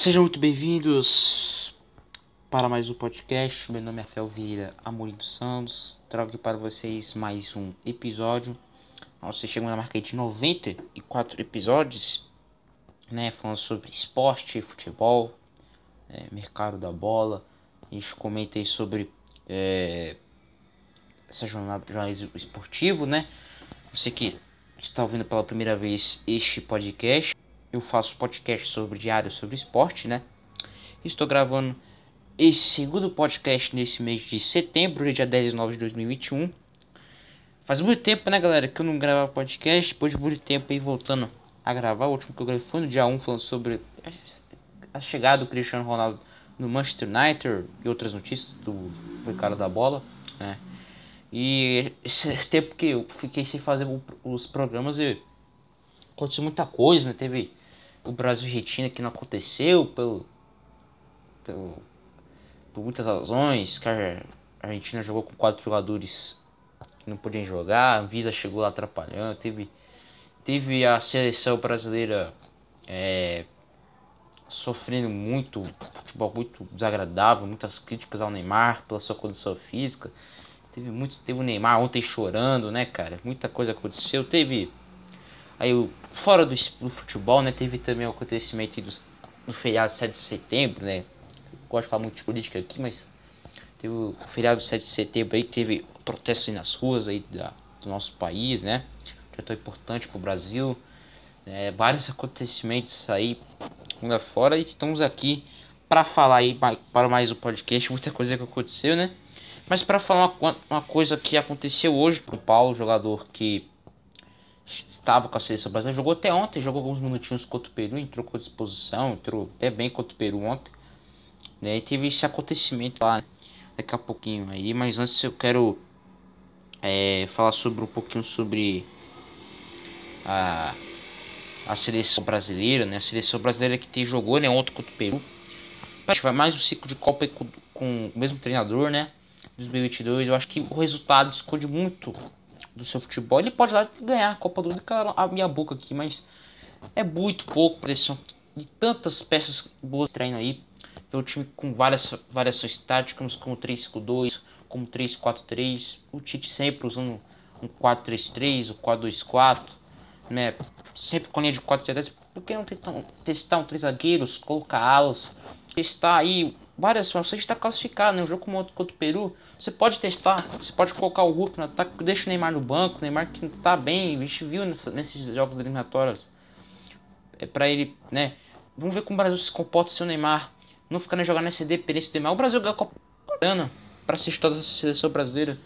Sejam muito bem-vindos para mais um podcast. Meu nome é Fel Vieira Amorim dos Santos. Trago aqui para vocês mais um episódio. Nós chegamos na marca de 94 episódios, né? Falando sobre esporte, futebol, é, mercado da bola. A gente comenta sobre é, essa jornada jornalismo esportivo, né? Você que está ouvindo pela primeira vez este podcast eu faço podcast sobre diário sobre esporte, né? Estou gravando esse segundo podcast nesse mês de setembro, dia 10 de de 2021. Faz muito tempo, né, galera, que eu não gravava podcast. Depois de muito tempo aí voltando a gravar. O último que eu gravei foi no dia 1, falando sobre a chegada do Cristiano Ronaldo no Manchester United e outras notícias do mercado da bola, né? E esse tempo que eu fiquei sem fazer os programas, e aconteceu muita coisa, né? Teve o Brasil Argentina que não aconteceu pelo, pelo por muitas razões, que a Argentina jogou com quatro jogadores que não podiam jogar, a Anvisa chegou lá atrapalhando, teve teve a seleção brasileira é, sofrendo muito, futebol muito desagradável, muitas críticas ao Neymar pela sua condição física. Teve muitos, teve o Neymar ontem chorando, né, cara? Muita coisa aconteceu. Teve Aí, fora do, do futebol, né, teve também o acontecimento do, do feriado 7 de setembro, né? Eu gosto de falar muito de política aqui, mas teve o feriado 7 de setembro aí, teve protestos nas ruas aí da, do nosso país, né? Que é tão importante para o Brasil. É, vários acontecimentos aí lá fora e estamos aqui para falar aí para mais um podcast, muita coisa que aconteceu, né? Mas para falar uma, uma coisa que aconteceu hoje o Paulo, jogador que estava com a seleção brasileira, jogou até ontem, jogou alguns minutinhos contra o Peru, entrou com disposição, entrou até bem contra o Peru ontem. Né? E teve esse acontecimento lá, né? daqui a pouquinho aí, mas antes eu quero é, falar sobre um pouquinho sobre a, a seleção brasileira, né? A seleção brasileira que te jogou né, ontem contra o Peru. Vai mais um ciclo de Copa com, com o mesmo treinador, né? 2022, eu acho que o resultado esconde muito do seu futebol, ele pode lá ganhar a Copa do Mundo, a minha boca aqui, mas é muito pouco pressão de tantas peças boas treino aí. o time com várias variações táticas, como 3-5-2, como 3-4-3. O Tite sempre usando um 4-3-3, o 4-2-4, né? Sempre com linha de 4-3. Por que não tentar testar um três zagueiros, colocar alas, testar aí várias formas. Você está classificado, né? Um jogo contra o Peru, você pode testar, você pode colocar o Hulk no ataque, deixa o Neymar no banco, o Neymar que tá bem, a gente viu nessa, nesses jogos eliminatórios. É para ele, né? Vamos ver como o Brasil se comporta se o Neymar não ficar nem jogar nessa dependência do Neymar. O Brasil ganhou a Copa para assistir toda essa seleção brasileira.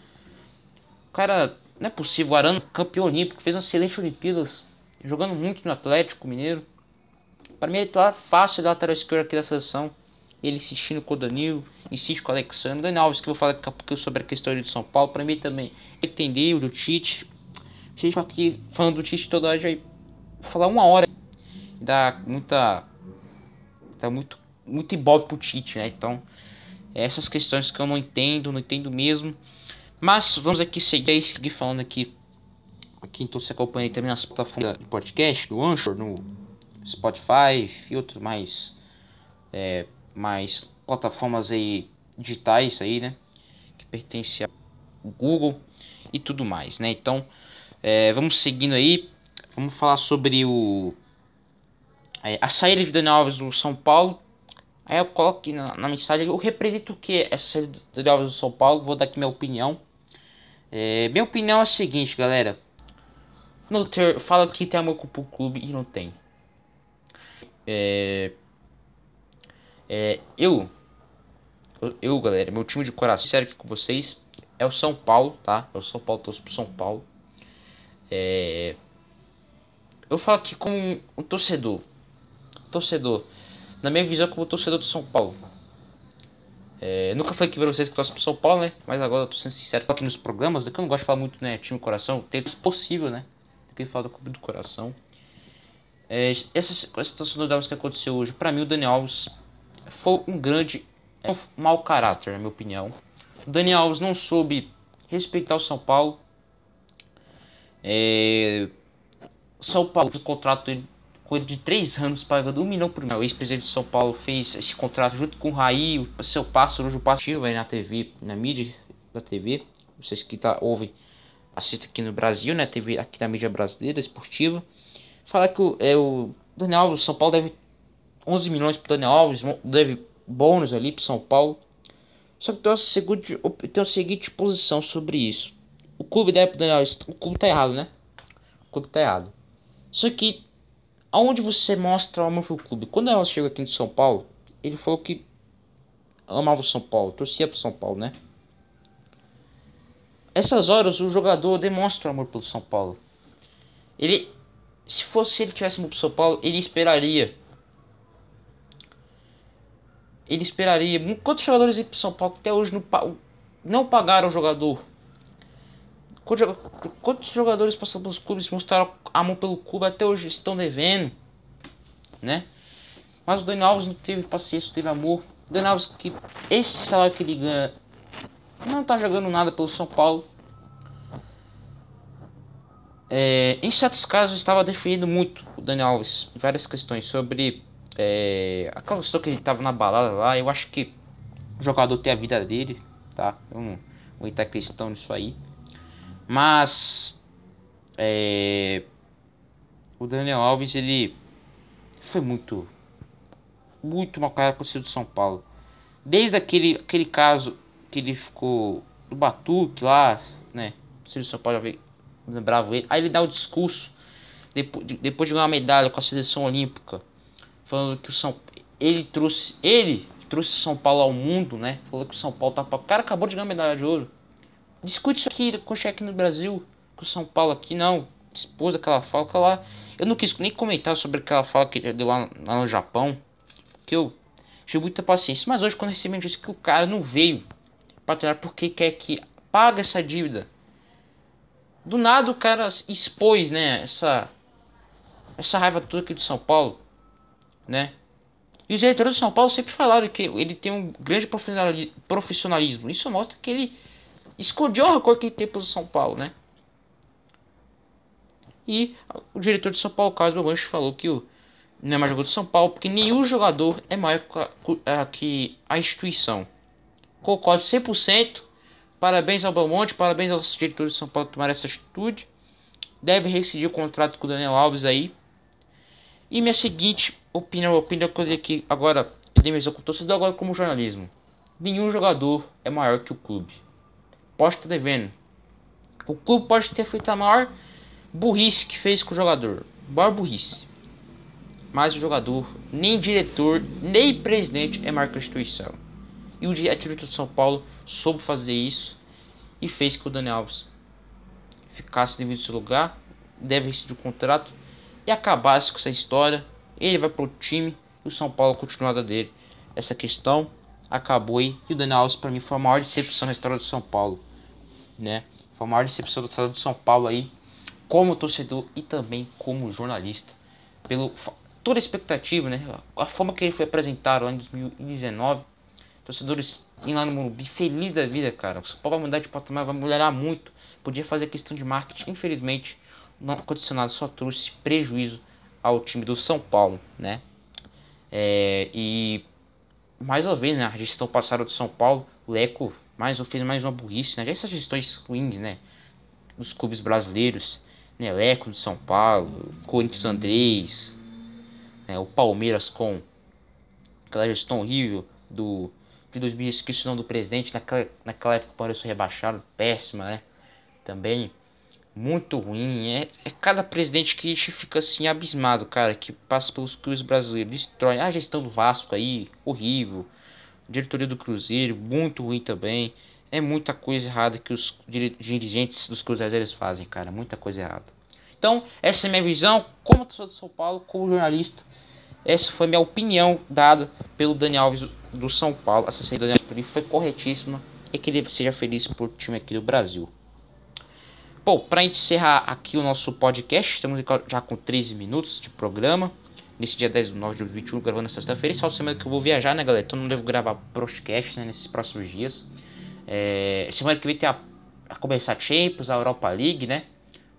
Cara, não é possível. O Arana, campeão olímpico, fez uma excelente Olimpíadas, jogando muito no Atlético Mineiro. Para mim, ele tá fácil da lateral esquerda aqui da seleção ele insistindo com o Danilo, insiste com o Alexandre. Daniel Alves, que eu vou falar daqui a pouco sobre a questão de São Paulo, para mim também entender o do Tite. Gente aqui falando do Tite toda hora, já vou falar uma hora. Dá muita. Dá muito, muito ibope pro Tite, né? Então, essas questões que eu não entendo, não entendo mesmo. Mas vamos aqui seguir, seguir falando aqui. Aqui então você acompanha também nas plataformas de podcast, no Anchor, no Spotify e outros mais é, mais plataformas aí digitais aí, né? Que pertence ao Google e tudo mais, né? Então, é, vamos seguindo aí. Vamos falar sobre o é, a saída de Daniel Alves do São Paulo. Aí eu coloco aqui na, na mensagem, eu represento o que essa saída do Daniel Alves do São Paulo. Vou dar aqui minha opinião. É, minha opinião é a seguinte, galera. No ter, fala que tem amor com o clube e não tem. É, é, eu, eu, galera, meu time de coração, sério aqui com vocês, é o São Paulo, tá? É o São Paulo, torço pro São Paulo. É, eu falo aqui como um torcedor, torcedor, na minha visão como torcedor do São Paulo. É, nunca falei aqui pra vocês que torço pro São Paulo, né? Mas agora eu tô sendo sincero aqui nos programas, daqui eu não gosto de falar muito, né? Time coração, tem possível, né? Tem que falar do clube do coração. É, essa, essa situação do Dallas que aconteceu hoje, pra mim o Daniel Alves foi um grande é, um mau caráter, na minha opinião. O Daniel Alves não soube respeitar o São Paulo. É, São Paulo, o contrato dele com ele de 3 anos pagando 1 milhão por mês. O ex-presidente de São Paulo fez esse contrato junto com o Raí, o seu pássaro, o pássaro aí na TV, na mídia da TV. Vocês que tá, ouvem, assistem aqui no Brasil, né? TV aqui da mídia brasileira, esportiva. Fala que o, é, o Daniel Alves, São Paulo deve 11 milhões pro Daniel Alves, deve bônus ali pro São Paulo. Só que tem uma, seguinte, tem uma seguinte posição sobre isso. O clube deve pro Daniel Alves, o clube tá errado, né? O clube tá errado. Só que aonde você mostra o amor pro clube? Quando ela chegou aqui em São Paulo, ele falou que amava o São Paulo, torcia pro São Paulo, né? Essas horas o jogador demonstra amor pelo São Paulo. Ele, se fosse ele tivesse pro São Paulo, ele esperaria. Ele esperaria. Quantos jogadores pro São Paulo até hoje não, não pagaram o jogador? Quantos jogadores passaram pelos clubes mostraram amor pelo clube até hoje estão devendo, né? Mas o Daniel Alves não teve paciência, não teve amor. O Daniel Alves que esse salário que ele ganha não tá jogando nada pelo São Paulo. É, em certos casos estava defendendo muito o Daniel Alves várias questões sobre é, aquela questão que ele estava na balada lá. Eu acho que o jogador tem a vida dele, tá? Eu não vou entrar questão nisso aí. Mas é, o Daniel Alves ele foi muito muito mal cara com o de São Paulo. Desde aquele, aquele caso que ele ficou no Batuque lá, né? O São Paulo lembrava ele. Aí ele dá o discurso depois de, depois de ganhar uma medalha com a seleção olímpica, falando que o São ele trouxe ele trouxe São Paulo ao mundo, né? Falou que o São Paulo tá o cara acabou de ganhar medalha de ouro. Discute isso aqui com o cheque no Brasil, com o São Paulo aqui, não. Expôs aquela fala que lá. Eu não quis nem comentar sobre aquela fala que ele deu lá, lá no Japão. Que eu tive muita paciência. Mas hoje, quando recebi disse que o cara não veio para treinar porque quer que pague essa dívida. Do nada o cara expôs, né? Essa, essa raiva toda aqui de São Paulo, né? E os diretores de São Paulo sempre falaram que ele tem um grande profissionalismo. Isso mostra que ele escondiu o rancor que tem pelo São Paulo, né? E o diretor de São Paulo, Carlos Belmonte, falou que o não é mais jogador de São Paulo porque nenhum jogador é maior que a instituição. Concordo 100%. Parabéns ao Belmonte, parabéns aos diretores de São Paulo que tomaram essa atitude. Deve rescindir o contrato com o Daniel Alves aí. E minha seguinte opinião, opinião que dei aqui agora, eu dei com torcedor agora como jornalismo. Nenhum jogador é maior que o clube pode estar devendo. O clube pode ter feito a maior burrice que fez com o jogador. Maior burrice. Mas o jogador, nem diretor, nem presidente é maior que a instituição. E o diretor de São Paulo soube fazer isso e fez que o Daniel Alves ficasse devido seu lugar, deve receber o contrato e acabasse com essa história. Ele vai pro time e o São Paulo continuada dele. Essa questão acabou aí. E o Daniel Alves para mim foi a maior decepção na história do São Paulo, né? Foi a maior decepção da história do São Paulo aí, como torcedor e também como jornalista, pelo toda a expectativa, né? A forma que ele foi apresentado lá em 2019, torcedores indo lá no Morumbi feliz da vida, cara. O São Paulo vai mudar de patamar, vai melhorar muito. Podia fazer questão de marketing, infelizmente, não condicionado só trouxe prejuízo ao time do São Paulo, né? É, e mais uma vez, né, a gestão passada de São Paulo, o Leco mais fez mais uma burrice, né? Já essas gestões ruins, né? Dos clubes brasileiros, né? Leco de São Paulo, Corinthians Andrés, né? o Palmeiras com aquela gestão horrível do de 2000, esqueci o nome do presidente, naquela, naquela época o Palmeiras foi rebaixado, péssima, né? Também muito ruim. É, é cada presidente que a gente fica assim abismado, cara, que passa pelos clubes brasileiros, destrói a gestão do Vasco aí, horrível. Diretoria do Cruzeiro, muito ruim também. É muita coisa errada que os dirigentes dos cruzeiros fazem, cara, muita coisa errada. Então, essa é a minha visão como torcedor de São Paulo, como jornalista. Essa foi minha opinião dada pelo Daniel Alves do São Paulo. Essa saída do Daniel foi corretíssima e que ele seja feliz por time aqui do Brasil. Bom, para encerrar aqui o nosso podcast, estamos já com 13 minutos de programa. Nesse dia 10 de novembro de 2021, gravando sexta-feira. De semana que eu vou viajar, né, galera? Então não devo gravar podcast né, nesses próximos dias. É, semana que vem tem a, a começar a Champions, a Europa League, né?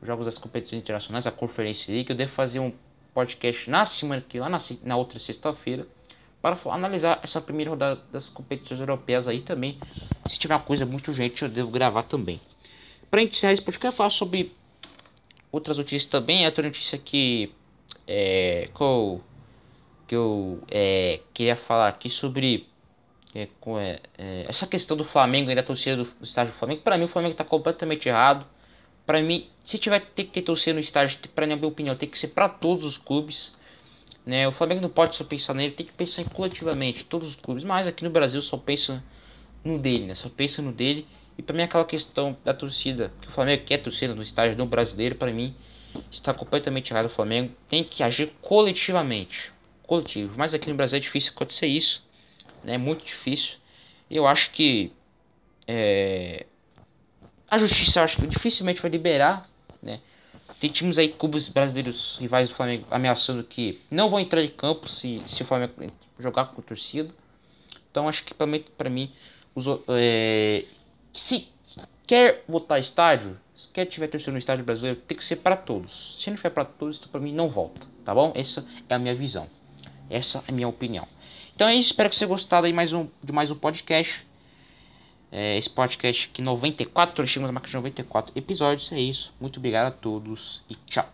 Os jogos das competições internacionais, a Conference League. Eu devo fazer um podcast na semana que lá na, na outra sexta-feira para analisar essa primeira rodada das competições europeias aí também. Se tiver uma coisa muito urgente, eu devo gravar também. Para encerrar esse podcast, falar sobre outras notícias também. Outra notícia que, é, que eu, que eu é, queria falar aqui sobre é, é, é, essa questão do Flamengo e da torcida do estádio do Flamengo. Para mim, o Flamengo está completamente errado. Para mim, se tiver ter que ter torcida no estádio, para minha opinião, tem que ser para todos os clubes. Né? O Flamengo não pode só pensar nele, tem que pensar coletivamente, todos os clubes. Mas aqui no Brasil só pensa no dele, né? Só pensa no dele. E para mim aquela questão da torcida, que o Flamengo quer torcida no estádio do brasileiro, para mim está completamente errado. O Flamengo tem que agir coletivamente, coletivo. Mas aqui no Brasil é difícil acontecer isso, né? É muito difícil. Eu acho que é, a justiça, eu acho que dificilmente vai liberar, né? Tem times aí, clubes brasileiros rivais do Flamengo, ameaçando que não vão entrar em campo se, se o Flamengo jogar com torcida. Então acho que para mim os, é, se quer votar estádio, se quer tiver torcida no estádio brasileiro, tem que ser para todos. Se não for para todos, então para mim não volta, tá bom? Essa é a minha visão. Essa é a minha opinião. Então é isso, espero que você tenha gostado aí mais um, de mais um podcast. É, esse podcast aqui 94, chegamos na marca de 94 episódios. É isso. Muito obrigado a todos e tchau.